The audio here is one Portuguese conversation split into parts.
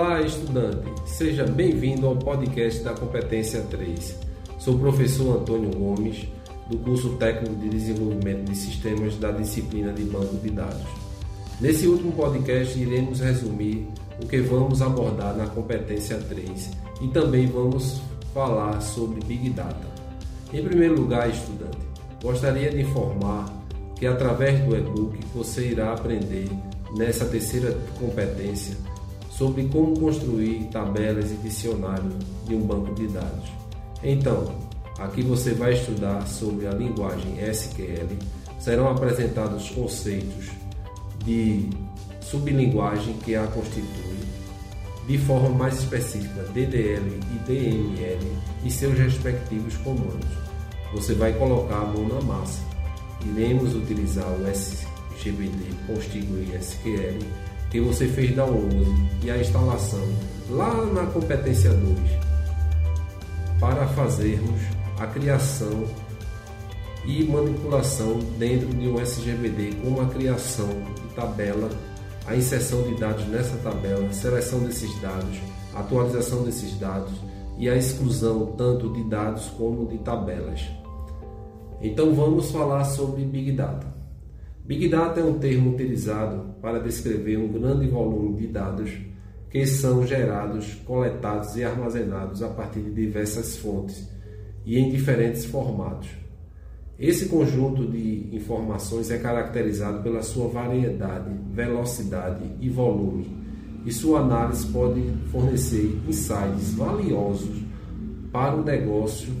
Olá, estudante! Seja bem-vindo ao podcast da Competência 3. Sou o professor Antônio Gomes, do curso técnico de desenvolvimento de sistemas da disciplina de banco de dados. Nesse último podcast, iremos resumir o que vamos abordar na Competência 3 e também vamos falar sobre Big Data. Em primeiro lugar, estudante, gostaria de informar que através do e-book você irá aprender nessa terceira competência sobre como construir tabelas e dicionário de um banco de dados. Então, aqui você vai estudar sobre a linguagem SQL, serão apresentados conceitos de sublinguagem que a constitui, de forma mais específica DDL e DML e seus respectivos comandos. Você vai colocar a mão na massa. Iremos utilizar o SGBD Constituir SQL que você fez download e a instalação lá na competência 2 para fazermos a criação e manipulação dentro de um SGBD com a criação de tabela, a inserção de dados nessa tabela, seleção desses dados, atualização desses dados e a exclusão tanto de dados como de tabelas. Então vamos falar sobre Big Data. Big Data é um termo utilizado para descrever um grande volume de dados que são gerados, coletados e armazenados a partir de diversas fontes e em diferentes formatos. Esse conjunto de informações é caracterizado pela sua variedade, velocidade e volume, e sua análise pode fornecer insights valiosos para o negócio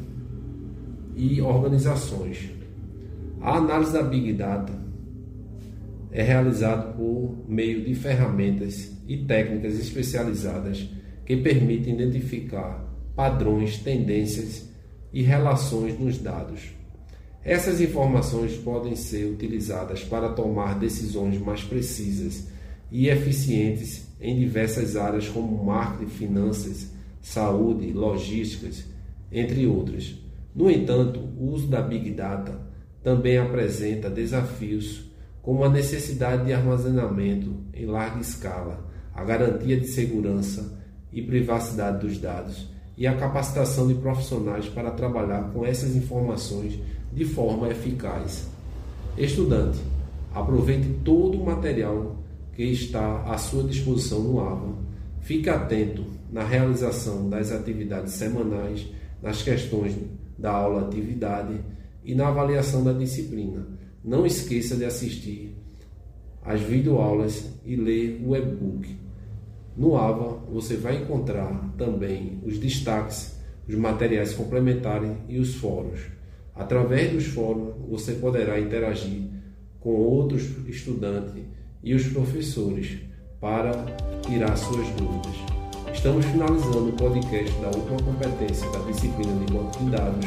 e organizações. A análise da Big Data é realizado por meio de ferramentas e técnicas especializadas que permitem identificar padrões, tendências e relações nos dados. Essas informações podem ser utilizadas para tomar decisões mais precisas e eficientes em diversas áreas como marketing, finanças, saúde, logísticas, entre outras. No entanto, o uso da Big Data também apresenta desafios como a necessidade de armazenamento em larga escala, a garantia de segurança e privacidade dos dados e a capacitação de profissionais para trabalhar com essas informações de forma eficaz. Estudante, aproveite todo o material que está à sua disposição no AVA. Fique atento na realização das atividades semanais, nas questões da aula atividade e na avaliação da disciplina não esqueça de assistir às videoaulas e ler o e-book. No AVA você vai encontrar também os destaques, os materiais complementares e os fóruns. Através dos fóruns você poderá interagir com outros estudantes e os professores para tirar suas dúvidas. Estamos finalizando o podcast da última competência da disciplina de banco de dados.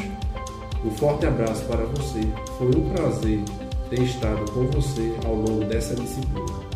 Um forte abraço para você. Foi um prazer ter estado com você ao longo dessa disciplina.